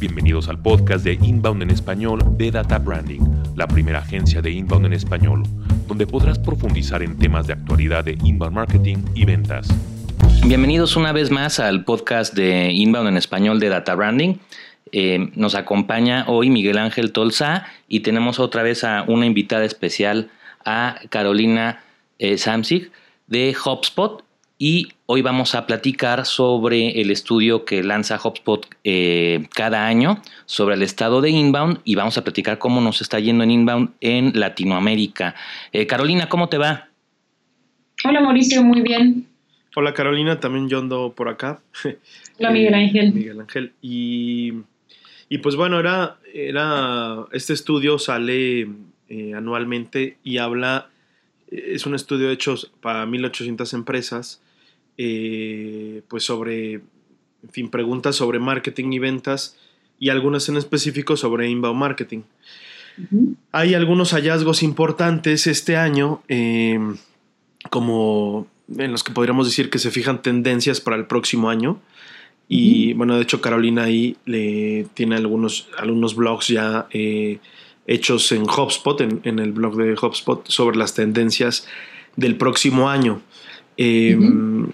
Bienvenidos al podcast de Inbound en español de Data Branding, la primera agencia de Inbound en español, donde podrás profundizar en temas de actualidad de inbound marketing y ventas. Bienvenidos una vez más al podcast de Inbound en español de Data Branding. Eh, nos acompaña hoy Miguel Ángel Tolza y tenemos otra vez a una invitada especial, a Carolina eh, Samsig de HubSpot y hoy vamos a platicar sobre el estudio que lanza HubSpot eh, cada año sobre el estado de inbound y vamos a platicar cómo nos está yendo en inbound en Latinoamérica. Eh, Carolina, ¿cómo te va? Hola Mauricio, muy bien. Hola Carolina, también yo ando por acá. Hola Miguel Eh, Ángel. Miguel Ángel. Y, y pues bueno, era, era, este estudio sale eh, anualmente y habla, es un estudio hecho para 1800 empresas, eh, pues sobre, en fin, preguntas sobre marketing y ventas y algunas en específico sobre inbound marketing. Hay algunos hallazgos importantes este año, eh, como en los que podríamos decir que se fijan tendencias para el próximo año. Y bueno, de hecho Carolina ahí le tiene algunos, algunos blogs ya eh, hechos en HubSpot, en, en el blog de HubSpot, sobre las tendencias del próximo año. Eh, Ujú.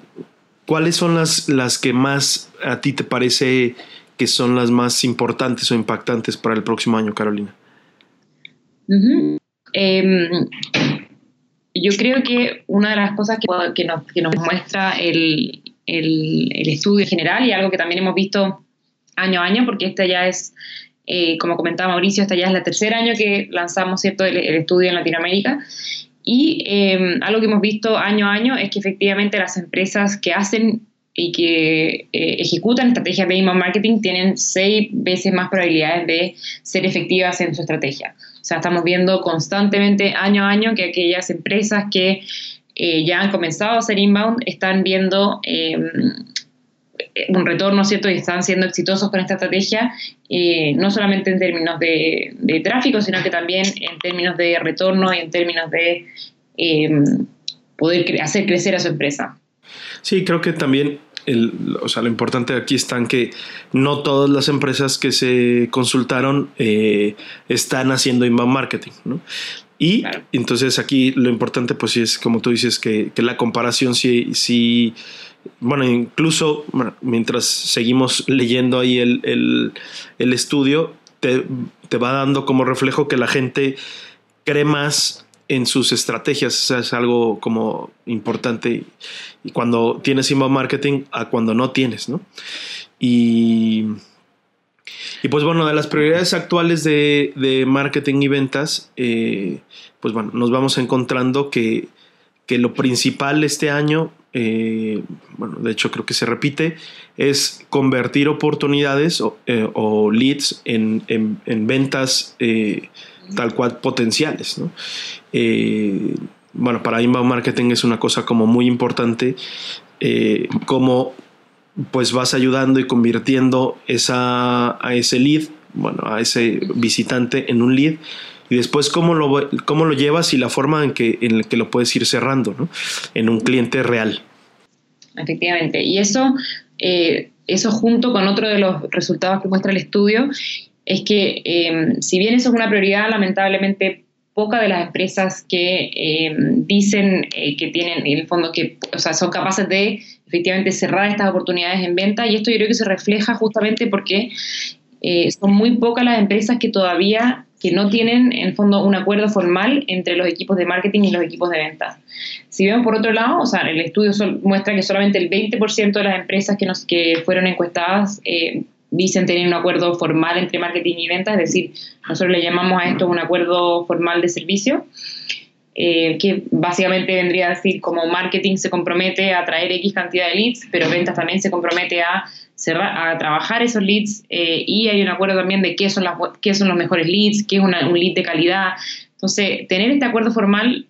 ¿Cuáles son las, las que más a ti te parece que son las más importantes o impactantes para el próximo año, Carolina? Ujú. Em, yo creo que una de las cosas que, que nos, que nos muestra el, el- el estudio en general y algo que también hemos visto año a año, porque este ya es, eh, como comentaba Mauricio, este ya es el tercer año que lanzamos ¿cierto? el, el estudio en Latinoamérica. Y em, algo que hemos visto año a año es que efectivamente las empresas que hacen y que eh, ejecutan estrategias de email marketing tienen seis veces más probabilidades de ser efectivas en su estrategia. O sea, estamos viendo constantemente año a año que aquellas empresas que eh, ya han comenzado a hacer inbound están viendo eh, un retorno, ¿cierto? Y están siendo exitosos con esta estrategia, eh, no solamente en términos de, de tráfico, sino que también en términos de retorno y en términos de eh, poder cre- hacer crecer a su empresa. Sí, creo que también, el, o sea, lo importante aquí está en que no todas las empresas que se consultaron eh, están haciendo inbound marketing, ¿no? Y Claro. entonces aquí lo importante, pues sí es como tú dices, que, que la comparación sí, sí, bueno, incluso mientras seguimos leyendo ahí el, el- estudio, te, te va dando como reflejo que la gente cree más en sus estrategias, o es algo como importante y cuando tienes inbound marketing a cuando no tienes, ¿no? Y, y pues bueno, de las prioridades actuales de, de marketing y ventas, eh, pues bueno, nos vamos encontrando que, que lo principal este año, eh, bueno, de hecho creo que se repite, es convertir oportunidades o, eh, leads en, en- en ventas eh, tal cual potenciales, ¿no? Bueno, para inbound marketing es una cosa como muy importante, cómo pues vas ayudando y convirtiendo esa, a ese lead, bueno, a ese visitante en un lead, y después cómo lo, cómo lo llevas y la forma en que, en la que lo puedes ir cerrando, ¿no? En un cliente real. Efectivamente. Y eso, eh, eso junto con otro de los resultados que muestra el estudio, es que eh, si bien eso es una prioridad, lamentablemente pocas de las empresas que eh, dicen eh, que tienen, en el fondo, que o sea, son capaces de efectivamente cerrar estas oportunidades en venta, y esto yo creo que se refleja justamente porque eh, son muy pocas las empresas que todavía que no tienen en fondo un acuerdo formal entre los equipos de marketing y los equipos de ventas. Si vemos por otro lado, o sea, el estudio muestra que solamente el 20% de las empresas que, nos, que fueron encuestadas eh, dicen tener un acuerdo formal entre marketing y ventas, es decir, nosotros le llamamos a esto un acuerdo formal de servicio, eh, que básicamente vendría a decir como marketing se compromete a traer X cantidad de leads, pero ventas también se compromete a, cerrar, a trabajar esos leads eh, y hay un acuerdo también de qué son, las, qué son los mejores leads, qué es un lead de calidad. Entonces, tener este acuerdo formal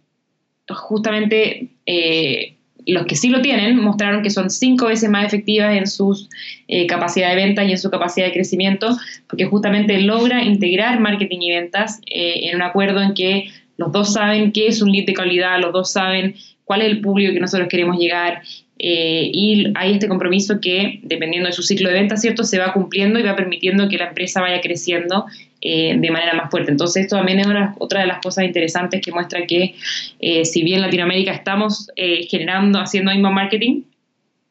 justamente eh, los que sí lo tienen mostraron que son cinco veces más efectivas en su eh, capacidad de venta y en su capacidad de crecimiento, porque justamente logra integrar marketing y ventas eh, en un acuerdo en que los dos saben qué es un lead de calidad, los dos saben cuál es el público que nosotros queremos llegar, eh, y hay este compromiso que, dependiendo de su ciclo de venta, ¿cierto?, se va cumpliendo y va permitiendo que la empresa vaya creciendo eh, de manera más fuerte. Entonces, esto también es otra de las cosas interesantes que muestra que, eh, si bien en Latinoamérica estamos generando, haciendo inbound marketing,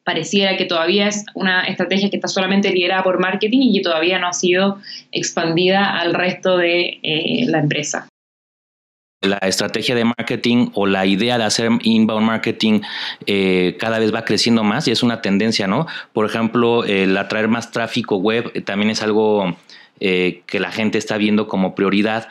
pareciera que todavía es una estrategia que está solamente liderada por marketing y que todavía no ha sido expandida al resto de la empresa la estrategia de marketing o la idea de hacer inbound marketing eh, cada vez va creciendo más y es una tendencia, ¿no? Por ejemplo, el atraer más tráfico web también es algo eh, que la gente está viendo como prioridad.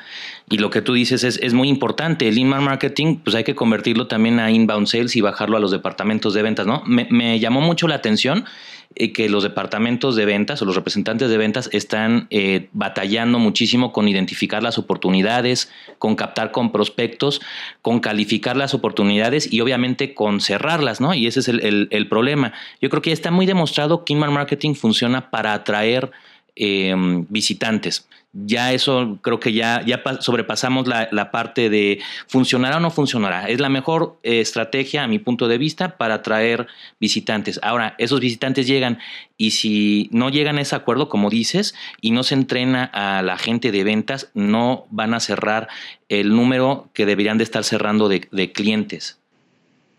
Y lo que tú dices es, muy importante. El inbound marketing, pues hay que convertirlo también a inbound sales y bajarlo a los departamentos de ventas, ¿no? Me llamó mucho la atención eh, que los departamentos de ventas o los representantes de ventas están eh, batallando muchísimo con identificar las oportunidades, con captar con prospectos, con calificar las oportunidades y obviamente con cerrarlas, ¿no? Y ese es el, problema. Yo creo que está muy demostrado que inbound marketing funciona para atraer eh, visitantes ya eso creo que ya, ya sobrepasamos la, parte de funcionará o no funcionará. Es la mejor eh, estrategia, a mi punto de vista, para atraer visitantes. Ahora, esos visitantes llegan y si no llegan a ese acuerdo, como dices, y no se entrena a la gente de ventas, no van a cerrar el número que deberían de estar cerrando de, clientes.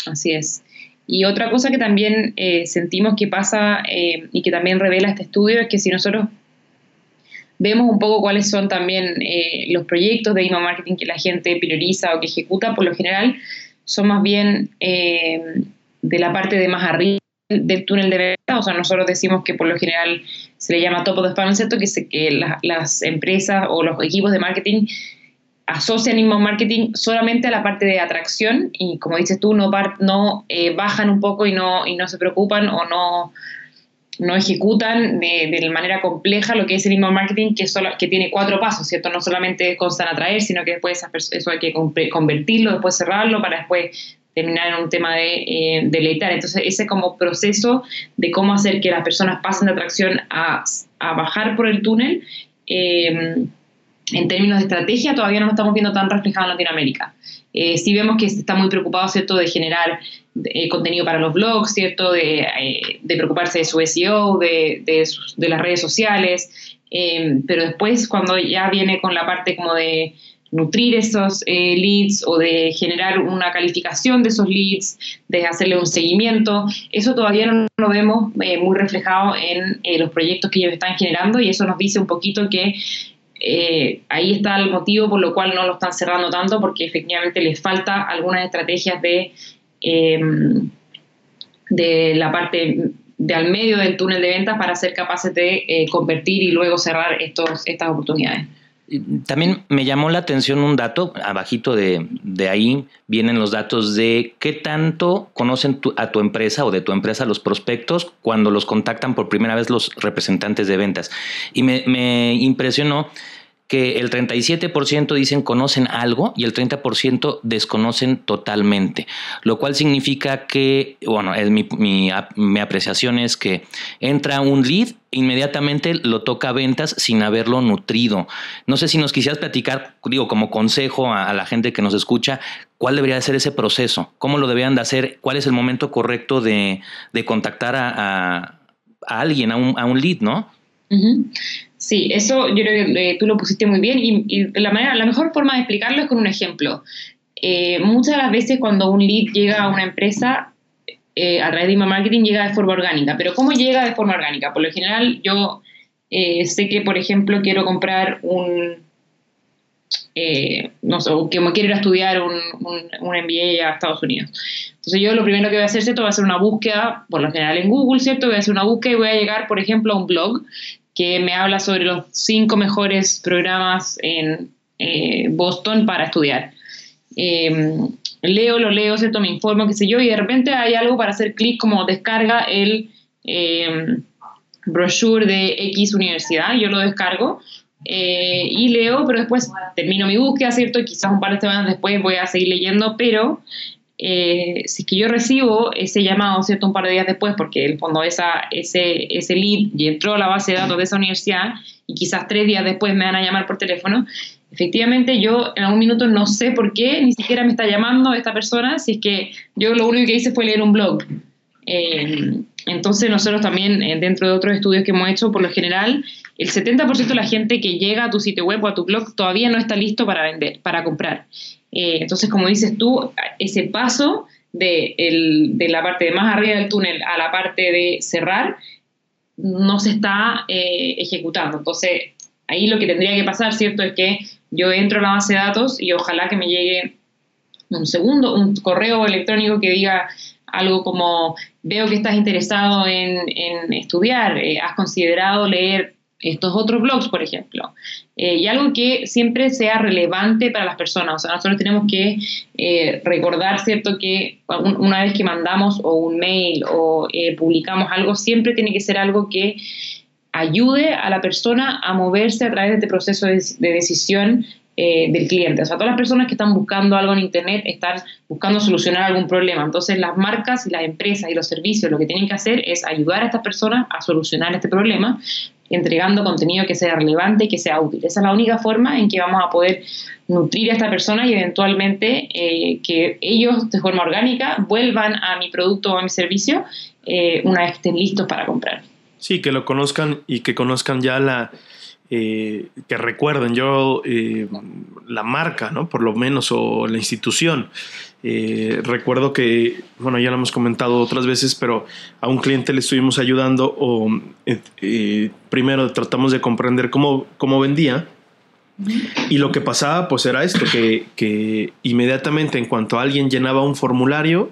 Así es. Y otra cosa que también eh, sentimos que pasa eh, y que también revela este estudio es que si nosotros vemos un poco cuáles son también eh, los proyectos de email marketing que la gente prioriza o que ejecuta, por lo general son más bien eh, de la parte de más arriba del túnel de venta, o sea, nosotros decimos que por lo general se le llama top of the ¿cierto? Que, que las empresas o los equipos de marketing asocian email marketing solamente a la parte de atracción y como dices tú, no, no eh, bajan un poco y no, y no se preocupan o no no ejecutan de, manera compleja lo que es el email marketing, que, solo, que tiene cuatro pasos, ¿cierto? No solamente constan a traer, sino que después eso hay que convertirlo, después cerrarlo, para después terminar en un tema de eh. Entonces, ese como proceso de cómo hacer que las personas pasen de atracción a, bajar por el túnel, eh, en términos de estrategia, todavía no lo estamos viendo tan reflejado en Latinoamérica. Eh, sí vemos que está muy preocupado, ¿cierto?, de generar eh, contenido para los blogs, ¿cierto?, de, eh, preocuparse de su SEO, de, de, las redes sociales, pero después cuando ya viene con la parte como de nutrir esos leads o de generar una calificación de esos leads, de hacerle un seguimiento, eso todavía no lo vemos muy reflejado en los proyectos que ellos están generando y eso nos dice un poquito que eh, ahí está el motivo por lo cual no lo están cerrando tanto, porque efectivamente les falta algunas estrategias de, em, de la parte de al medio del túnel de ventas para ser capaces de eh, convertir y luego cerrar estos, estas oportunidades. También me llamó la atención un dato, abajito de, de ahí vienen los datos de qué tanto conocen a tu empresa o de tu empresa los prospectos cuando los contactan por primera vez los representantes de ventas. Y me, me impresionó que el 37% dicen conocen algo y el 30% desconocen totalmente, lo cual significa que, bueno, es mi, mi, apreciación es que entra un lead, inmediatamente lo toca a ventas sin haberlo nutrido. No sé si nos quisieras platicar, digo, como consejo a, la gente que nos escucha, cuál debería ser ese proceso, cómo lo deberían de hacer, cuál es el momento correcto de, contactar a, alguien, a un, a un lead, ¿no? Sí, eso yo creo que eh, tú lo pusiste muy bien y, la, manera, la mejor forma de explicarlo es con un ejemplo. Eh, muchas de las veces cuando un lead llega a una empresa eh, a través de email marketing llega de forma orgánica, pero ¿cómo llega de forma orgánica? Por lo general yo sé que, por ejemplo, quiero comprar un, no sé, que me quiero ir a estudiar un, un, MBA a Estados Unidos. Entonces yo lo primero que voy a hacer, ¿cierto? Voy a hacer una búsqueda, por lo general en Google, ¿cierto? Voy a hacer una búsqueda y voy a llegar, por ejemplo, a un blog que me habla sobre los cinco mejores programas en eh, Boston para estudiar. Em, leo, lo leo, ¿cierto? Me informo, qué sé yo, y de repente hay algo para hacer clic como descarga el em, brochure de X universidad, yo lo descargo eh, y leo, pero después termino mi búsqueda, ¿cierto? Quizás un par de semanas después voy a seguir leyendo, pero eh, si es que yo recibo ese llamado, ¿cierto? Un par de días después, porque el fondo esa, ese, ese lead y entró a la base de datos de esa universidad y quizás tres días después me van a llamar por teléfono, efectivamente yo en algún minuto no sé por qué ni siquiera me está llamando esta persona, si es que yo lo único que hice fue leer un blog. Eh, entonces nosotros también, eh, dentro de otros estudios que hemos hecho, por lo general, el 70% de la gente que llega a tu sitio web o a tu blog todavía no está listo para vender, para comprar. Eh, entonces, como dices tú, ese paso de, la parte de más arriba del túnel a la parte de cerrar no se está ejecutando. Entonces, ahí lo que tendría que pasar, ¿cierto? Es que yo entro a la base de datos y ojalá que me llegue un segundo, un correo electrónico que diga algo como, veo que estás interesado en, estudiar, eh, has considerado leer estos otros blogs, por ejemplo. Eh, y algo que siempre sea relevante para las personas. O sea, nosotros tenemos que eh, recordar, ¿cierto?, que una vez que mandamos o un mail o publicamos algo, siempre tiene que ser algo que ayude a la persona a moverse a través de este proceso de, decisión eh, del cliente. O sea, todas las personas que están buscando algo en Internet están buscando solucionar algún problema. Entonces, las marcas y las empresas y los servicios lo que tienen que hacer es ayudar a estas personas a solucionar este problema, entregando contenido que sea relevante y que sea útil. Esa es la única forma en que vamos a poder nutrir a esta persona y eventualmente eh, que ellos de forma orgánica vuelvan a mi producto o a mi servicio eh, una vez estén listos para comprar. Sí, que lo conozcan y que conozcan ya la, eh, que recuerden yo eh, la marca, ¿no? Por lo menos, o la institución. Eh, recuerdo que, bueno, ya lo hemos comentado otras veces, pero a un cliente le estuvimos ayudando o primero tratamos de comprender cómo, cómo vendía. Y lo que pasaba, pues era esto, que, que inmediatamente en cuanto alguien llenaba un formulario,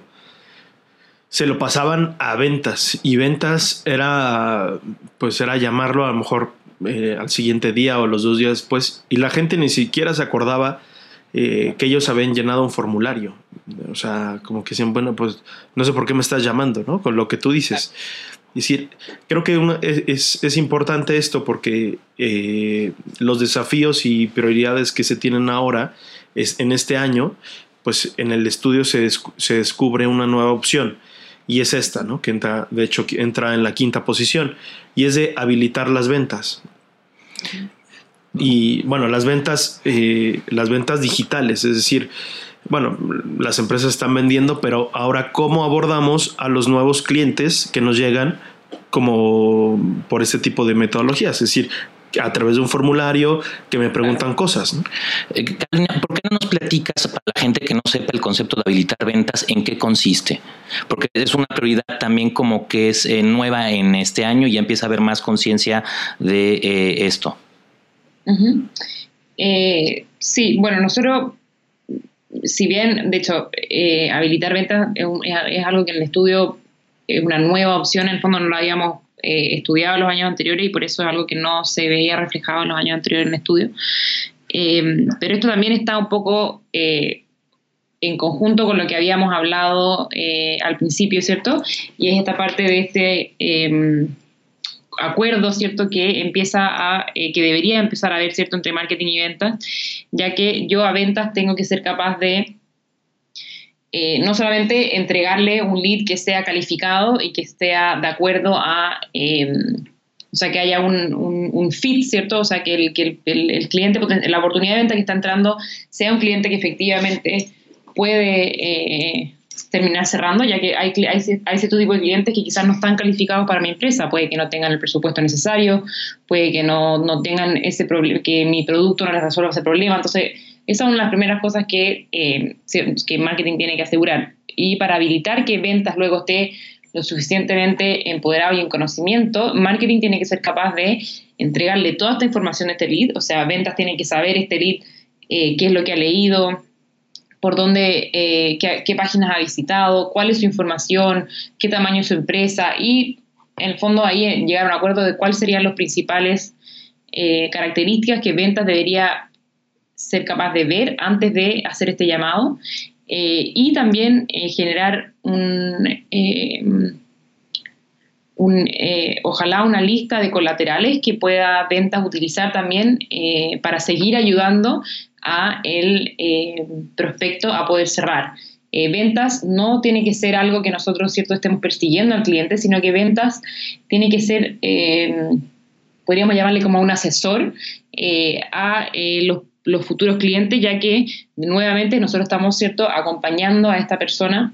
se lo pasaban a ventas y ventas era pues era llamarlo a lo mejor eh, al siguiente día o los dos días después y la gente ni siquiera se acordaba eh, que ellos habían llenado un formulario. O sea como que decían bueno pues no sé por qué me estás llamando no con lo que tú dices. Es decir creo que es, es, importante esto porque eh, los desafíos y prioridades que se tienen ahora es en este año pues en el estudio se, se descubre una nueva opción. Y es esta, ¿no? Que entra, de hecho, entra en la quinta posición. Y es de habilitar las ventas. Y bueno, las ventas, eh, las ventas digitales, es decir, bueno, las empresas están vendiendo, pero ahora cómo abordamos a los nuevos clientes que nos llegan como por este tipo de metodologías, es decir, a través de un formulario que me preguntan cosas. ¿no? Eh, ¿por qué no nos platicas para la gente que no sepa el concepto de habilitar ventas en qué consiste? Porque es una prioridad también como que es eh, nueva en este año y ya empieza a haber más conciencia de eh, esto. sí, bueno, nosotros, si bien, de hecho, habilitar ventas es, es, algo que en el estudio es una nueva opción, en el fondo no lo habíamos eh, estudiado los años anteriores y por eso es algo que no se veía reflejado en los años anteriores en el estudio. Eh, pero esto también está un poco eh, en conjunto con lo que habíamos hablado al principio, ¿cierto? Y es esta parte de este em, acuerdo, ¿cierto? Que empieza a, que debería empezar a haber, ¿cierto? Entre marketing y ventas, ya que yo a ventas tengo que ser capaz de eh, no solamente entregarle un lead que sea calificado y que esté de acuerdo a, eh, o sea, que haya un, un, fit, ¿cierto? O sea, que el, que el, cliente, la oportunidad de venta que está entrando sea un cliente que efectivamente puede eh, terminar cerrando, ya que hay, hay, hay, cierto tipo de clientes que quizás no están calificados para mi empresa, puede que no tengan el presupuesto necesario, puede que no, no tengan ese problema, que mi producto no les resuelva ese problema, entonces esas son las primeras cosas que, eh, que marketing tiene que asegurar. Y para habilitar que ventas luego esté lo suficientemente empoderado y en conocimiento, marketing tiene que ser capaz de entregarle toda esta información a este lead, o sea, ventas tiene que saber este lead eh, qué es lo que ha leído, por dónde, eh, qué, páginas ha visitado, cuál es su información, qué tamaño es su empresa y en el fondo ahí llegar a un acuerdo de cuáles serían las principales características que ventas debería ser capaz de ver antes de hacer este llamado eh, y también eh, generar un, eh, ojalá una lista de colaterales que pueda ventas utilizar también para seguir ayudando a el prospecto a poder cerrar. ventas no tiene que ser algo que nosotros cierto estemos persiguiendo al cliente, sino que ventas tiene que ser podríamos llamarle como un asesor a los los futuros clientes, ya que nuevamente nosotros estamos, ¿cierto?, acompañando a esta persona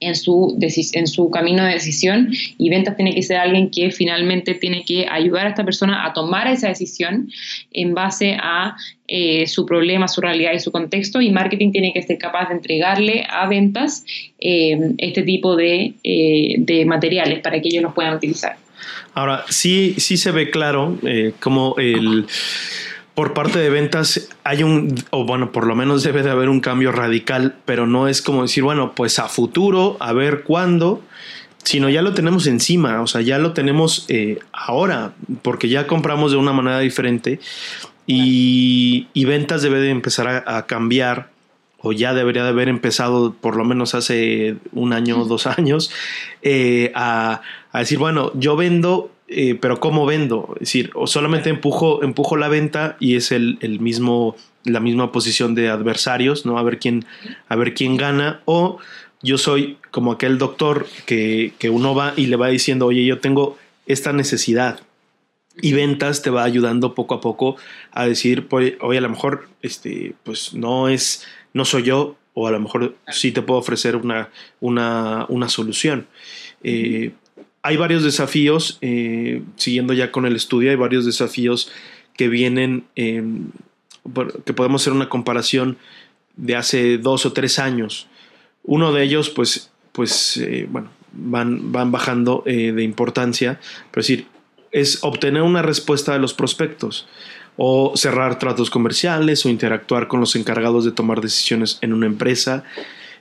en su, en su camino de decisión y ventas tiene que ser alguien que finalmente tiene que ayudar a esta persona a tomar esa decisión en base a eh, su problema, su realidad y su contexto y marketing tiene que ser capaz de entregarle a ventas eh, este tipo de, eh, de, materiales para que ellos los puedan utilizar. Ahora, sí, sí se ve claro como el por parte de ventas hay un, o bueno, por lo menos debe de haber un cambio radical, pero no es como decir, bueno, pues a futuro, a ver cuándo, sino ya lo tenemos encima, o sea, ya lo tenemos eh, ahora, porque ya compramos de una manera diferente y, ventas debe de empezar a, cambiar, o ya debería de haber empezado por lo menos hace un año o dos años, eh, a decir, bueno, yo vendo eh, pero ¿cómo vendo? Es decir, o solamente empujo, empujo la venta y es el, mismo, la misma posición de adversarios, ¿no? A ver quién, a ver quién gana, o yo soy como aquel doctor que, uno va y le va diciendo, oye, yo tengo esta necesidad. Y ventas te va ayudando poco a poco a decir, oye, a lo mejor este, pues no es, no soy yo, o a lo mejor sí te puedo ofrecer una, una, una solución. Eh, hay varios desafíos, eh, siguiendo ya con el estudio, hay varios desafíos que vienen, em, que podemos hacer una comparación de hace dos o tres años. Uno de ellos, pues, pues eh, bueno, van, van bajando eh, de importancia, pero es decir, es obtener una respuesta de los prospectos o cerrar tratos comerciales o interactuar con los encargados de tomar decisiones en una empresa.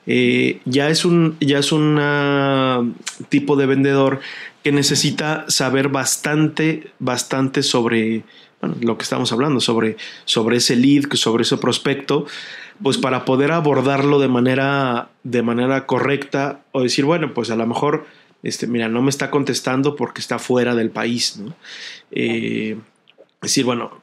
Eh, ya es un ya es un tipo de vendedor que necesita saber bastante bastante sobre lo que estamos hablando sobre sobre ese lead sobre ese prospecto pues para poder abordarlo de manera de manera correcta o decir bueno pues a lo mejor este mira no me está contestando porque está fuera del país no eh, decir bueno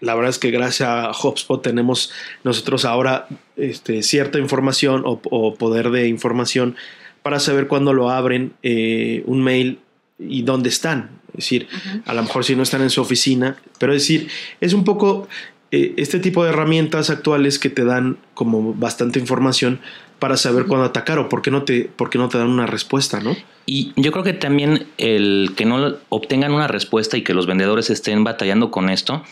la verdad es que gracias a HubSpot tenemos nosotros ahora este, cierta información o, poder de información para saber cuándo lo abren eh, un mail y dónde están. Es decir, a lo mejor si no están en su oficina, pero es decir, es un poco eh, este tipo de herramientas actuales que te dan como bastante información para saber cuándo atacar o por qué no te, por qué no te dan una respuesta, ¿no? Y yo creo que también el que no obtengan una respuesta y que los vendedores estén batallando con esto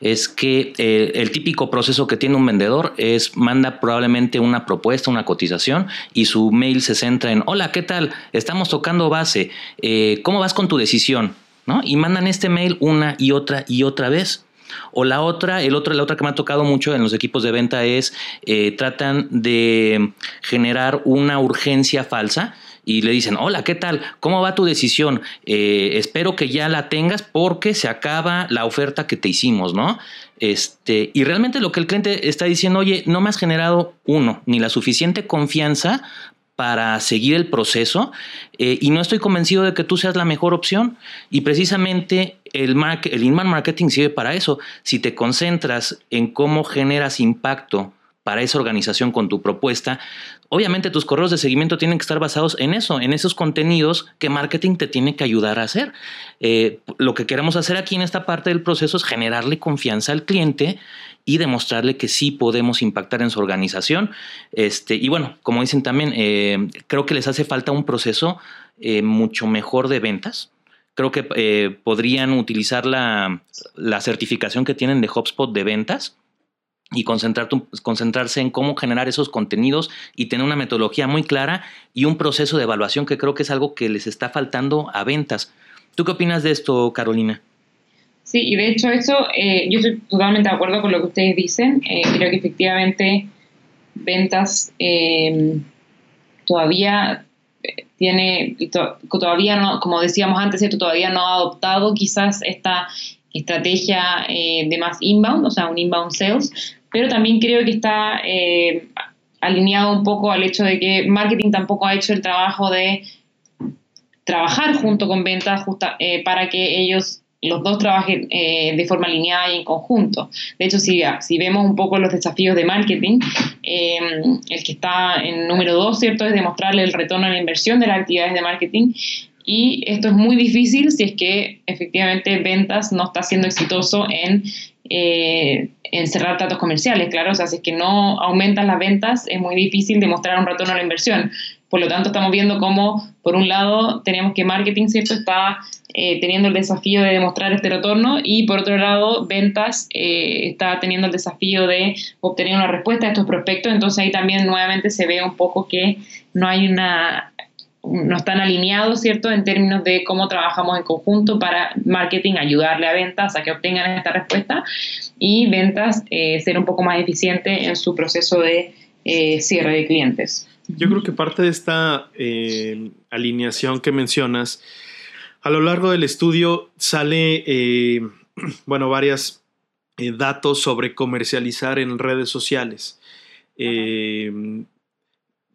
es que eh, el típico proceso que tiene un vendedor es manda probablemente una propuesta, una cotización y su mail se centra en hola, ¿qué tal? Estamos tocando base, eh, ¿cómo vas con tu decisión? ¿No? Y mandan este mail una y otra y otra vez. O la otra, el otro, la otra que me ha tocado mucho en los equipos de venta es eh, tratan de generar una urgencia falsa y le dicen, hola, ¿qué tal? ¿Cómo va tu decisión? Eh, espero que ya la tengas porque se acaba la oferta que te hicimos, ¿no? Este, y realmente lo que el cliente está diciendo, oye, no me has generado uno, ni la suficiente confianza para seguir el proceso eh, y no estoy convencido de que tú seas la mejor opción. Y precisamente el, el inbound marketing sirve para eso. Si te concentras en cómo generas impacto para esa organización con tu propuesta, obviamente tus correos de seguimiento tienen que estar basados en eso, en esos contenidos que marketing te tiene que ayudar a hacer. Eh, lo que queremos hacer aquí en esta parte del proceso es generarle confianza al cliente y demostrarle que sí podemos impactar en su organización. Este, y bueno, como dicen también, eh, creo que les hace falta un proceso eh, mucho mejor de ventas. Creo que podrían utilizar la, la certificación que tienen de HubSpot de ventas y concentrarse en cómo generar esos contenidos y tener una metodología muy clara y un proceso de evaluación que creo que es algo que les está faltando a ventas. ¿Tú qué opinas de esto, Carolina? Sí, y de hecho eso, eh, yo estoy totalmente de acuerdo con lo que ustedes dicen. Eh, creo que efectivamente ventas eh, todavía tiene, todavía no, como decíamos antes, esto todavía no ha adoptado quizás esta estrategia de más inbound, o sea, un inbound sales, pero también creo que está eh, alineado un poco al hecho de que marketing tampoco ha hecho el trabajo de trabajar junto con ventas eh, para que ellos los dos trabajen eh, de forma alineada y en conjunto. De hecho, si, si vemos un poco los desafíos de marketing, el que está en número dos, ¿cierto?, es demostrarle el retorno a la inversión de las actividades de marketing. Y esto es muy difícil si es que efectivamente ventas no está siendo exitoso en eh, en cerrar tratos comerciales, claro, o sea, si es que no aumentan las ventas, es muy difícil demostrar un retorno a la inversión. Por lo tanto, estamos viendo cómo, por un lado, tenemos que marketing, ¿cierto?, está eh, teniendo el desafío de demostrar este retorno y, por otro lado, ventas eh, está teniendo el desafío de obtener una respuesta a estos prospectos. Entonces, ahí también nuevamente se ve un poco que no hay una no están alineados, ¿cierto?, en términos de cómo trabajamos en conjunto para marketing, ayudarle a ventas a que obtengan esta respuesta y ventas eh, ser un poco más eficiente en su proceso de eh, cierre de clientes. Yo creo que parte de esta eh, alineación que mencionas, a lo largo del estudio sale, bueno, varios datos sobre comercializar en redes sociales.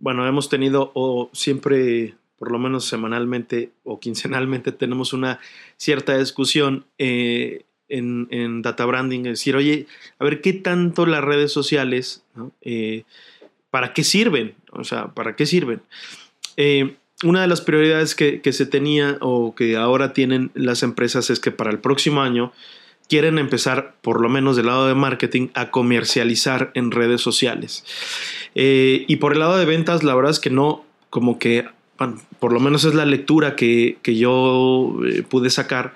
Bueno, hemos tenido o siempre por lo menos semanalmente o quincenalmente tenemos una cierta discusión eh, en, data branding, es decir, oye, a ver qué tanto las redes sociales, eh, ¿para qué sirven? O sea, ¿para qué sirven? Eh, una de las prioridades que, se tenía o que ahora tienen las empresas es que para el próximo año quieren empezar, por lo menos del lado de marketing, a comercializar en redes sociales. y por el lado de ventas, la verdad es que no, como que por lo menos es la lectura que, yo eh, pude sacar.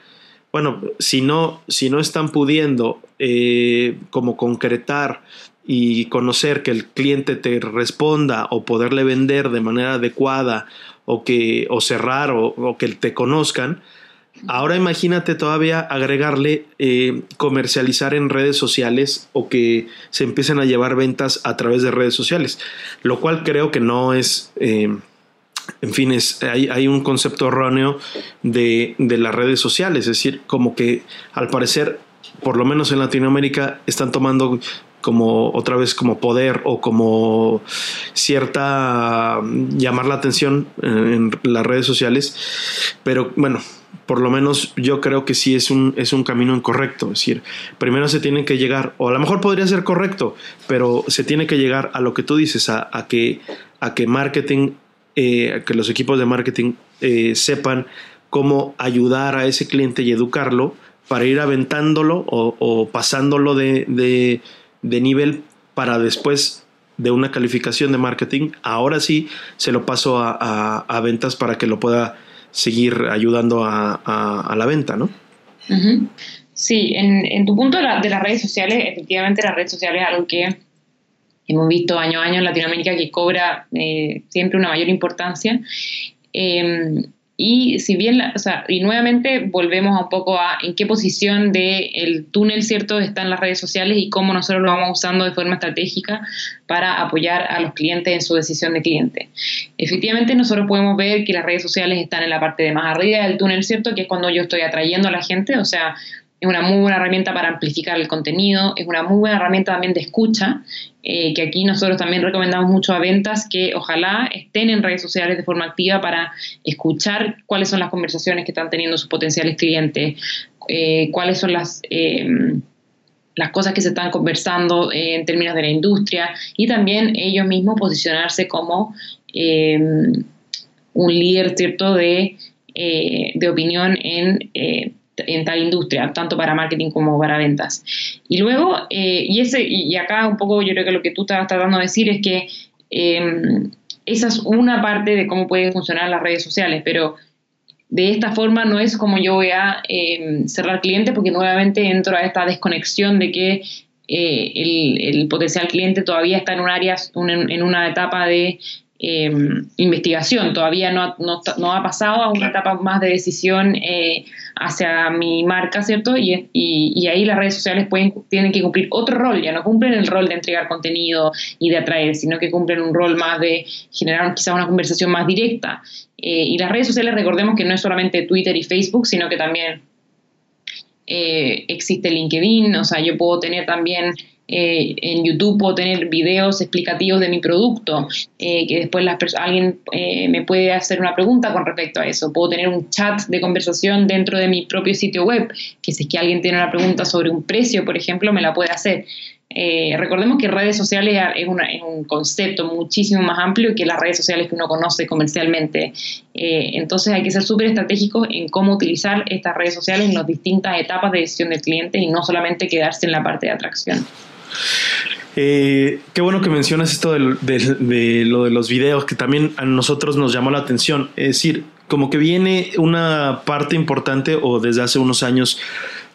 Bueno, si no, si no están pudiendo eh, como concretar y conocer que el cliente te responda o poderle vender de manera adecuada o, que, o cerrar o, que te conozcan, Ahora imagínate todavía agregarle eh, comercializar en redes sociales o que se empiecen a llevar ventas a través de redes sociales, lo cual creo que no es en fin, hay, un concepto erróneo de, las redes sociales, es decir, como que al parecer, por lo menos en Latinoamérica, están tomando como otra vez como poder o como cierta llamar la atención en, las redes sociales, pero bueno, por lo menos yo creo que sí es un, es un camino incorrecto. Es decir, primero se tiene que llegar, o a lo mejor podría ser correcto, pero se tiene que llegar a lo que tú dices, a, a que, a que marketing eh, que los equipos de marketing eh, sepan cómo ayudar a ese cliente y educarlo para ir aventándolo o, pasándolo de, nivel para después de una calificación de marketing, ahora sí se lo paso a, ventas para que lo pueda seguir ayudando a, la venta, ¿no? Sí, en, tu punto de, de, las redes sociales, efectivamente las redes sociales es algo que hemos visto año a año en Latinoamérica que cobra eh, siempre una mayor importancia. Em, y si bien, o sea, y nuevamente volvemos un poco a en qué posición del el túnel, ¿cierto?, están las redes sociales y cómo nosotros lo vamos usando de forma estratégica para apoyar a los clientes en su decisión de cliente. Efectivamente, nosotros podemos ver que las redes sociales están en la parte de más arriba del túnel, ¿cierto?, que es cuando yo estoy atrayendo a la gente, o sea, es una muy buena herramienta para amplificar el contenido, es una muy buena herramienta también de escucha, eh, que aquí nosotros también recomendamos mucho a ventas que ojalá estén en redes sociales de forma activa para escuchar cuáles son las conversaciones que están teniendo sus potenciales clientes, eh, cuáles son las... Em, las cosas que se están conversando en términos de la industria y también ellos mismos posicionarse como em, un líder cierto de, eh, de opinión en en tal industria, tanto para marketing como para ventas. Y luego, eh, y, ese, y acá un poco yo creo que lo que tú estabas tratando de decir es que em, esa es una parte de cómo pueden funcionar las redes sociales, pero de esta forma no es como yo voy a em, cerrar clientes porque nuevamente entro a esta desconexión de que eh, el, el, potencial cliente todavía está en un área, en una etapa de Em, investigación, todavía no, no, ha pasado a una etapa más de decisión eh, hacia mi marca, ¿cierto? Y, y, ahí las redes sociales pueden, tienen que cumplir otro rol, ya no cumplen el rol de entregar contenido y de atraer, sino que cumplen un rol más de generar quizás una conversación más directa. Eh, y las redes sociales, recordemos que no es solamente Twitter y Facebook, sino que también eh, existe LinkedIn, o sea, yo puedo tener también eh, en YouTube puedo tener videos explicativos de mi producto, eh, que después las alguien eh, me puede hacer una pregunta con respecto a eso. Puedo tener un chat de conversación dentro de mi propio sitio web, que si es que alguien tiene una pregunta sobre un precio, por ejemplo, me la puede hacer. Eh, recordemos que redes sociales es, un concepto muchísimo más amplio que las redes sociales que uno conoce comercialmente. Eh, entonces hay que ser súper estratégicos en cómo utilizar estas redes sociales en las distintas etapas de decisión del cliente y no solamente quedarse en la parte de atracción. Eh, qué bueno que mencionas esto de, lo de los videos, que también a nosotros nos llamó la atención. Es decir, como que viene una parte importante o desde hace unos años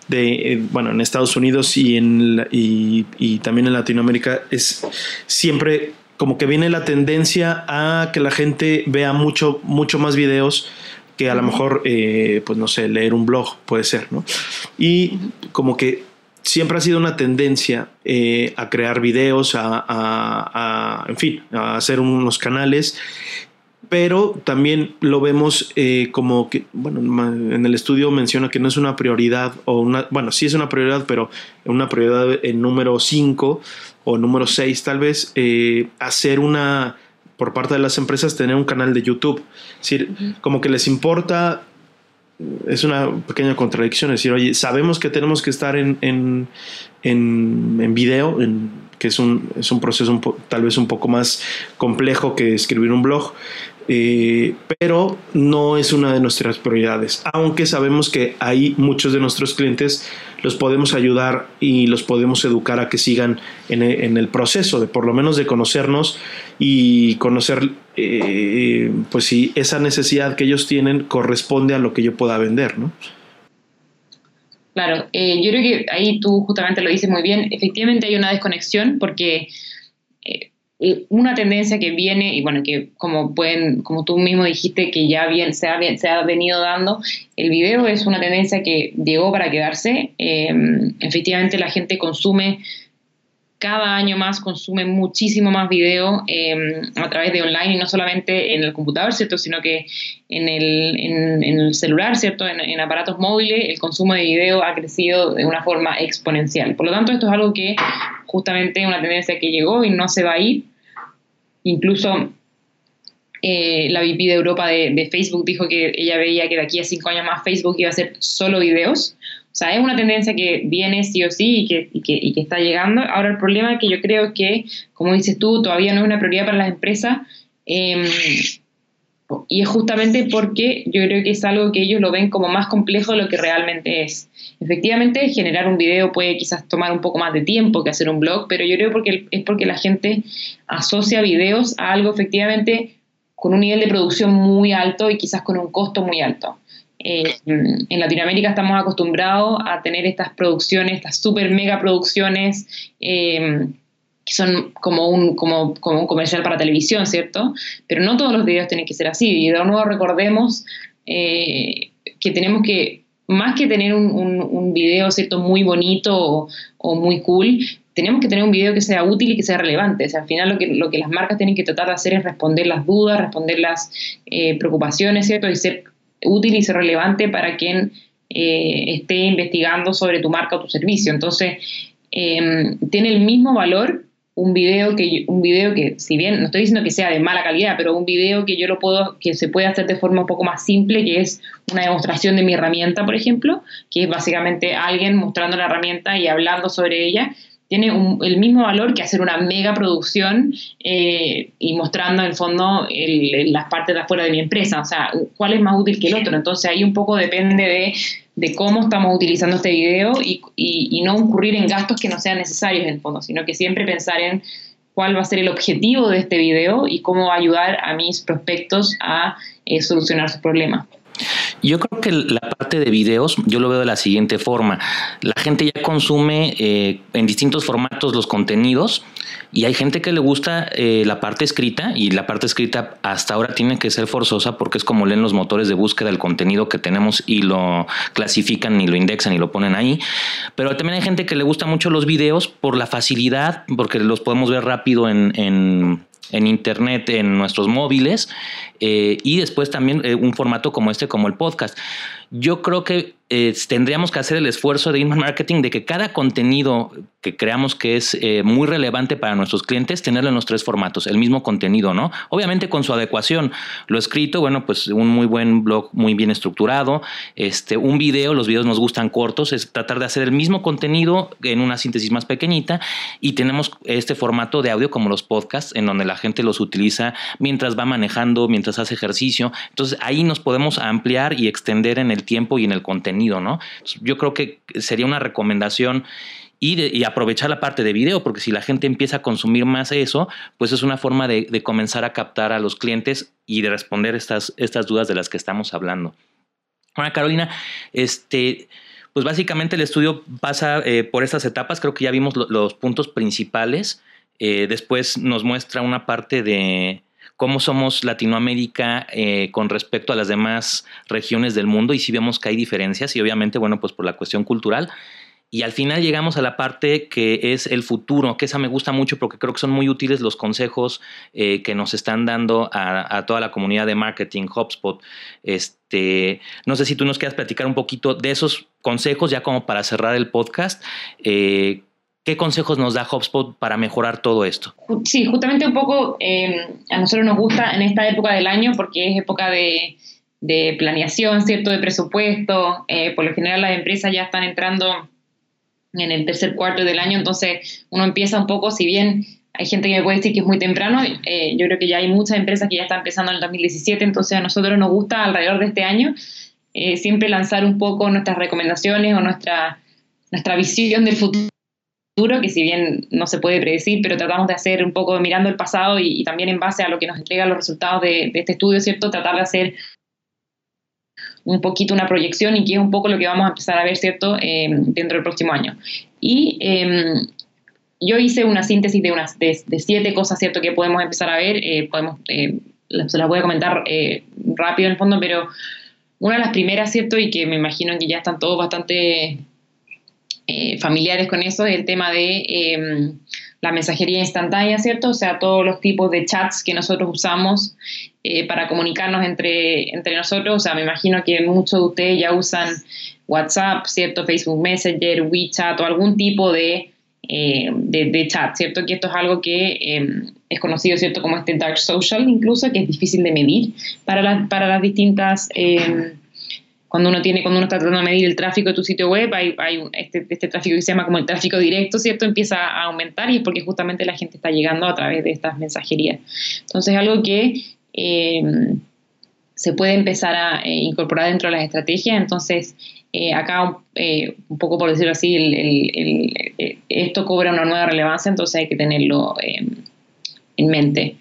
de, eh, bueno, en Estados Unidos y, en, y, también en Latinoamérica, es siempre como que viene la tendencia a que la gente vea mucho, mucho más videos que a lo mejor, eh, pues no sé, leer un blog puede ser, ¿no? Y como que siempre ha sido una tendencia eh, a crear videos, a, a, en fin, a hacer unos canales pero también lo vemos eh, como que, bueno, en el estudio menciona que no es una prioridad, o una, bueno, sí es una prioridad, pero una prioridad en número 5 o número 6 tal vez, eh, hacer una, por parte de las empresas, tener un canal de YouTube. Es decir, como que les importa, es una pequeña contradicción, es decir, oye, sabemos que tenemos que estar en, en, en, en video, que es un, es un proceso tal vez un poco más complejo que escribir un blog, eh, pero no es una de nuestras prioridades, aunque sabemos que hay muchos de nuestros clientes los podemos ayudar y los podemos educar a que sigan en, el proceso de por lo menos de conocernos y conocer eh, pues si esa necesidad que ellos tienen corresponde a lo que yo pueda vender, ¿no? Claro, eh, yo creo que ahí tú justamente lo dices muy bien. Efectivamente hay una desconexión porque eh, una tendencia que viene, y bueno, que como pueden, como tú mismo dijiste, que ya bien, se, ha, se ha venido dando, el video es una tendencia que llegó para quedarse. Eh, efectivamente la gente consume cada año más consume muchísimo más video em, a través de online y no solamente en el computador, ¿cierto? Sino que en el, en, el celular, ¿cierto? En, aparatos móviles, el consumo de video ha crecido de una forma exponencial. Por lo tanto, esto es algo que justamente es una tendencia que llegó y no se va a ir. Incluso eh, la VP de Europa de, de, Facebook dijo que ella veía que de aquí a cinco años más Facebook iba a hacer solo videos. O sea, es una tendencia que viene sí o sí y que, y que, y que está llegando. Ahora el problema es que yo creo que, como dices tú, todavía no es una prioridad para las empresas. Em, y es justamente porque yo creo que es algo que ellos lo ven como más complejo de lo que realmente es. Efectivamente, generar un video puede quizás tomar un poco más de tiempo que hacer un blog, pero yo creo porque es porque la gente asocia videos a algo efectivamente con un nivel de producción muy alto y quizás con un costo muy alto. Eh, en Latinoamérica estamos acostumbrados a tener estas producciones, estas super mega producciones, eh, que son como un, como, como, un comercial para televisión, ¿cierto? Pero no todos los videos tienen que ser así. Y de nuevo recordemos eh, que tenemos que, más que tener un, un, video, ¿cierto? Muy bonito o, muy cool, tenemos que tener un video que sea útil y que sea relevante. O sea, al final lo que, lo que las marcas tienen que tratar de hacer es responder las dudas, responder las preocupaciones, ¿cierto? Y ser útil y relevante para quien eh, esté investigando sobre tu marca o tu servicio. Entonces, em, tiene el mismo valor un video que un video que si bien no estoy diciendo que sea de mala calidad, pero un video que yo lo puedo que se puede hacer de forma un poco más simple, que es una demostración de mi herramienta, por ejemplo, que es básicamente alguien mostrando la herramienta y hablando sobre ella, tiene el mismo valor que hacer una mega producción eh, y mostrando en el fondo las partes de afuera de mi empresa. O sea, cuál es más útil que el otro. Entonces ahí un poco depende de, cómo estamos utilizando este video y, no incurrir en gastos que no sean necesarios en el fondo, sino que siempre pensar en cuál va a ser el objetivo de este video y cómo ayudar a mis prospectos a eh, solucionar sus problemas. Yo creo que la parte de videos, yo lo veo de la siguiente forma. La gente ya consume eh, en distintos formatos los contenidos y hay gente que le gusta eh, la parte escrita y la parte escrita hasta ahora tiene que ser forzosa porque es como leen los motores de búsqueda del contenido que tenemos y lo clasifican y lo indexan y lo ponen ahí. Pero también hay gente que le gusta mucho los videos por la facilidad, porque los podemos ver rápido en en internet, en nuestros móviles eh, y después también eh, un formato como este, como el podcast. Yo creo que tendríamos que hacer el esfuerzo de inbound marketing de que cada contenido que creamos que es eh, muy relevante para nuestros clientes, tenerlo en los tres formatos, el mismo contenido, ¿no? Obviamente con su adecuación. Lo escrito, bueno, pues un muy buen blog muy bien estructurado, este, un video, los videos nos gustan cortos, es tratar de hacer el mismo contenido en una síntesis más pequeñita y tenemos este formato de audio como los podcasts, en donde la gente los utiliza mientras va manejando, mientras hace ejercicio. Entonces ahí nos podemos ampliar y extender en el tiempo y en el contenido, ¿no? Yo creo que sería una recomendación y, aprovechar la parte de video, porque si la gente empieza a consumir más eso, pues es una forma de, comenzar a captar a los clientes y de responder estas, estas dudas de las que estamos hablando. Ahora, Carolina, este, pues básicamente el estudio pasa eh, por estas etapas, creo que ya vimos los puntos principales, eh, después nos muestra una parte de cómo somos Latinoamérica eh, con respecto a las demás regiones del mundo y si vemos que hay diferencias y obviamente, bueno, pues por la cuestión cultural. Y al final llegamos a la parte que es el futuro, que esa me gusta mucho porque creo que son muy útiles los consejos eh, que nos están dando a, toda la comunidad de marketing HubSpot. Este, no sé si tú nos quieras platicar un poquito de esos consejos, ya como para cerrar el podcast. Eh, ¿Qué consejos nos da HubSpot para mejorar todo esto? Sí, justamente un poco eh, a nosotros nos gusta en esta época del año porque es época de, de planeación, ¿cierto? De presupuesto. por lo general las empresas ya están entrando en el tercer cuarto del año, entonces uno empieza un poco, si bien hay gente que me puede decir que es muy temprano, eh, yo creo que ya hay muchas empresas que ya están empezando en el 2017, entonces a nosotros nos gusta alrededor de este año eh, siempre lanzar un poco nuestras recomendaciones o nuestra, nuestra visión del futuro, que si bien no se puede predecir, pero tratamos de hacer un poco mirando el pasado y, también en base a lo que nos entregan los resultados de, de, este estudio, ¿cierto? Tratar de hacer un poquito una proyección y que es un poco lo que vamos a empezar a ver, ¿cierto?, eh, dentro del próximo año. Y em, yo hice una síntesis de, unas, de, siete cosas, ¿cierto?, que podemos empezar a ver. Eh, podemos, eh, se las voy a comentar rápido en el fondo, pero una de las primeras, ¿cierto?, y que me imagino que ya están todos bastante familiares con eso, es el tema de em, la mensajería instantánea, ¿cierto? O sea, todos los tipos de chats que nosotros usamos eh, para comunicarnos entre, entre nosotros. O sea, me imagino que muchos de ustedes ya usan WhatsApp, ¿cierto? Facebook Messenger, WeChat o algún tipo de, eh, de, chat, ¿cierto? Que esto es algo que em, es conocido, ¿cierto? Como este dark social incluso, que es difícil de medir para, para las distintas... Cuando uno tiene, cuando uno está tratando de medir el tráfico de tu sitio web, hay, hay este, este, tráfico que se llama como el tráfico directo, ¿cierto? Empieza a aumentar y es porque justamente la gente está llegando a través de estas mensajerías. Entonces, algo que em, se puede empezar a eh, incorporar dentro de las estrategias. Entonces, eh, acá, eh, un poco por decirlo así, esto cobra una nueva relevancia, entonces hay que tenerlo en mente.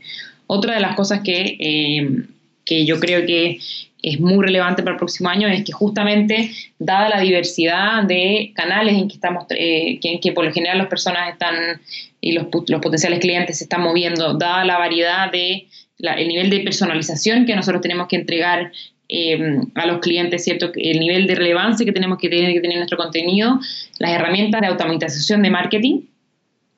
Otra de las cosas que, que yo creo que es muy relevante para el próximo año es que justamente, dada la diversidad de canales en que estamos, eh, que, que, por lo general las personas están y los, los, potenciales clientes se están moviendo, dada la variedad de, el nivel de personalización que nosotros tenemos que entregar eh, a los clientes, ¿cierto? El nivel de relevancia que tenemos que tener, que tener nuestro contenido, las herramientas de automatización de marketing,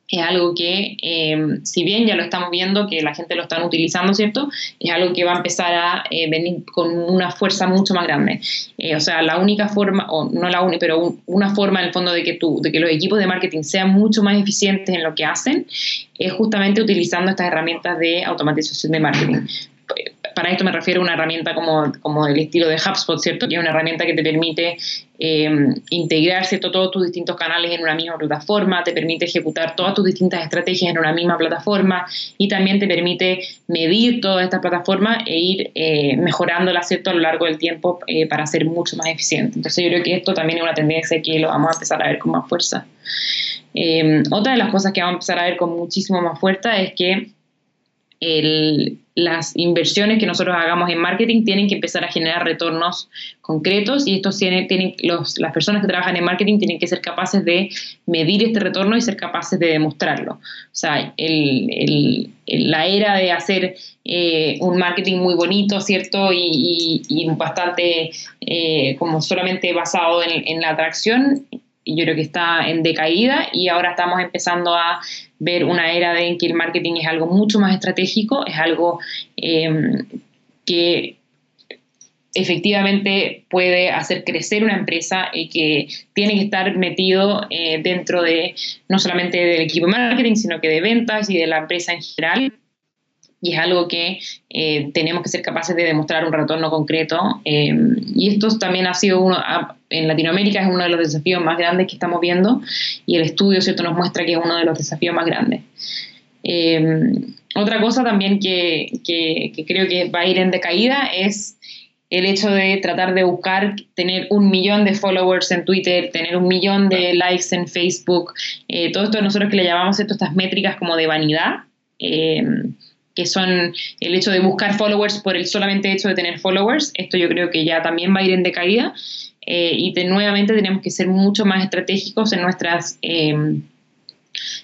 es algo que, eh, si bien ya lo estamos viendo, que la gente lo está utilizando, ¿cierto? Es algo que va a empezar a eh, venir con una fuerza mucho más grande. Eh, o sea, la única forma, o no la única, pero una forma en el fondo de que, tú, de que los equipos de marketing sean mucho más eficientes en lo que hacen, es justamente utilizando estas herramientas de automatización de marketing para esto me refiero a una herramienta como, como el estilo de HubSpot, ¿cierto? Que es una herramienta que te permite eh, integrar, ¿cierto? Todos tus distintos canales en una misma plataforma, te permite ejecutar todas tus distintas estrategias en una misma plataforma y también te permite medir todas estas plataformas e ir eh, mejorándolas, ¿cierto? A lo largo del tiempo eh, para ser mucho más eficiente. Entonces yo creo que esto también es una tendencia que lo vamos a empezar a ver con más fuerza. Eh, otra de las cosas que vamos a empezar a ver con muchísimo más fuerza es que el, las inversiones que nosotros hagamos en marketing tienen que empezar a generar retornos concretos y estos tienen, tienen los, las personas que trabajan en marketing tienen que ser capaces de medir este retorno y ser capaces de demostrarlo. O sea, el, el, la era de hacer eh, un marketing muy bonito, ¿cierto? Y, y, bastante eh, como solamente basado en, en la atracción, yo creo que está en decaída y ahora estamos empezando a ver una era en que el marketing es algo mucho más estratégico, es algo em, que efectivamente puede hacer crecer una empresa y que tiene que estar metido eh, dentro de no solamente del equipo de marketing, sino que de ventas y de la empresa en general. Y es algo que eh, tenemos que ser capaces de demostrar un retorno concreto. Eh, y esto también ha sido uno, en Latinoamérica es uno de los desafíos más grandes que estamos viendo y el estudio ¿cierto? nos muestra que es uno de los desafíos más grandes. otra cosa también que, que, que creo que va a ir en decaída es el hecho de tratar de buscar tener un millón de followers en Twitter, tener un millón de likes en Facebook, eh, todo esto nosotros que le llamamos estas métricas como de vanidad, eh, que son el hecho de buscar followers por el solamente hecho de tener followers, esto yo creo que ya también va a ir en decaída eh, y nuevamente tenemos que ser mucho más estratégicos en nuestras, en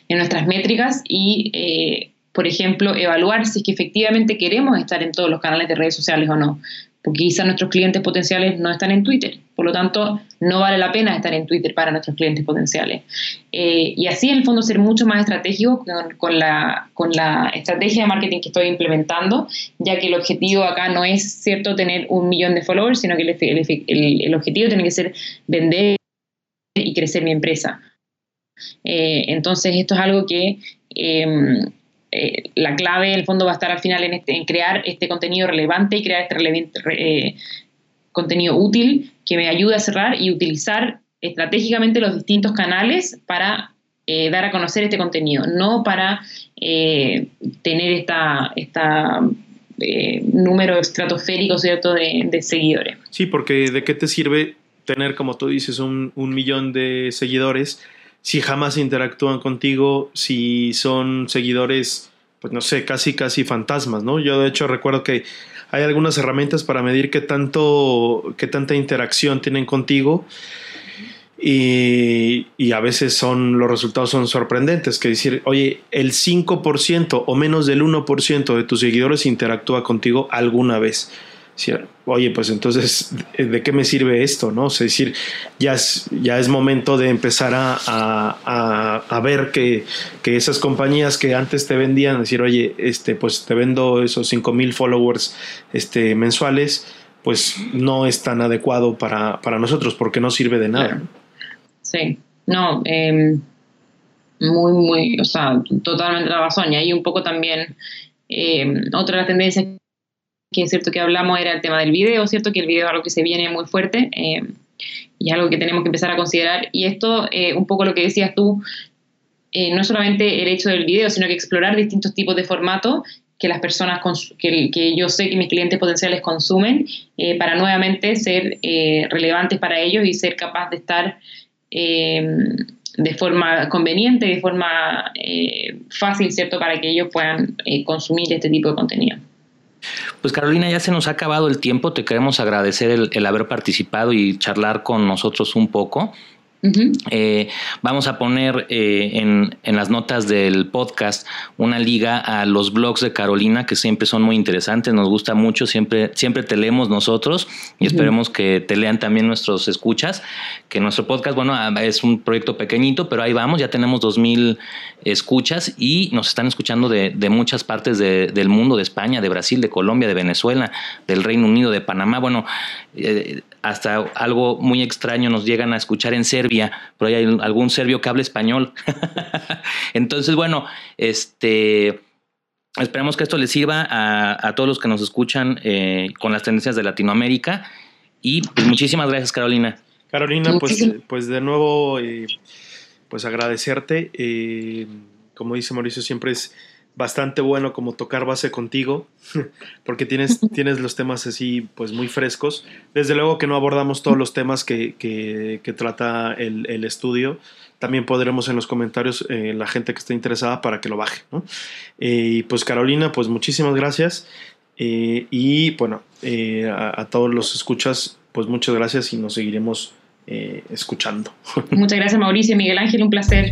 nuestras métricas y por ejemplo, evaluar si es que efectivamente queremos estar en todos los canales de redes sociales o no porque quizás nuestros clientes potenciales no están en Twitter. Por lo tanto, no vale la pena estar en Twitter para nuestros clientes potenciales. Eh, y así, en el fondo, ser mucho más estratégico con, la, con la estrategia de marketing que estoy implementando, ya que el objetivo acá no es, cierto, tener un millón de followers, sino que el, el, objetivo tiene que ser vender y crecer mi empresa. Eh, entonces, esto es algo que... Em, eh, la clave, en el fondo, va a estar al final en, este, crear este contenido relevante y crear este eh, contenido útil que me ayude a cerrar y utilizar estratégicamente los distintos canales para eh, dar a conocer este contenido, no para tener esta, esta número estratosférico ¿cierto? De, seguidores. Sí, porque ¿de qué te sirve tener, como tú dices, un, un millón de seguidores? Si jamás interactúan contigo, si son seguidores, pues no sé, casi casi fantasmas, ¿no? Yo de hecho recuerdo que hay algunas herramientas para medir qué tanto, qué tanta interacción tienen contigo. Y, a veces son los resultados son sorprendentes, que decir, oye, el 5% o menos del 1% de tus seguidores interactúa contigo alguna vez oye, pues entonces, ¿de qué me sirve esto? ¿no? Es decir, ya es, ya es momento de empezar a, ver que, esas compañías que antes te vendían, decir, oye, este, pues te vendo esos 5 mil followers este, mensuales, pues no es tan adecuado para, nosotros porque no sirve de nada. Sí, no, em, muy, muy, o sea, totalmente la razón. Y ahí un poco también, em, otra de las tendencias que es cierto que hablamos era el tema del video, ¿cierto? Que el video es algo que se viene muy fuerte eh, y algo que tenemos que empezar a considerar. Y esto, eh, un poco lo que decías tú, eh, no solamente el hecho del video, sino que explorar distintos tipos de formatos que las personas, que, que, yo sé que mis clientes potenciales consumen, para nuevamente ser relevantes para ellos y ser capaz de estar de forma conveniente, de forma fácil, ¿cierto? Para que ellos puedan consumir este tipo de contenido. Pues Carolina, ya se nos ha acabado el tiempo. Te queremos agradecer el, haber participado y charlar con nosotros un poco. Eh, vamos a poner eh, en, las notas del podcast una liga a los blogs de Carolina que siempre son muy interesantes, nos gusta mucho, siempre, siempre te leemos nosotros y esperemos que te lean también nuestros escuchas, que nuestro podcast, bueno, ah, es un proyecto pequeñito, pero ahí vamos, ya tenemos dos mil escuchas y nos están escuchando de, muchas partes del mundo, de España, de Brasil, de Colombia, de Venezuela, del Reino Unido, de Panamá, bueno, eh, hasta algo muy extraño nos llegan a escuchar en Serbia, pero hay algún serbio que habla español. Entonces, bueno, este... Esperemos que esto les sirva a, todos los que nos escuchan eh, con las tendencias de Latinoamérica. Y pues, muchísimas gracias, Carolina. Carolina, pues, pues de nuevo, eh, pues agradecerte. Eh, como dice Mauricio, siempre es bastante bueno como tocar base contigo, porque tienes, tienes los temas así pues muy frescos. Desde luego que no abordamos todos los temas que, que, trata el, el, estudio. También podremos en los comentarios eh, la gente que esté interesada para que lo baje. Eh, y pues Carolina, pues muchísimas gracias. y bueno, a, a, todos los escuchas, pues muchas gracias y nos seguiremos escuchando. Muchas gracias Mauricio Miguel Ángel, un placer.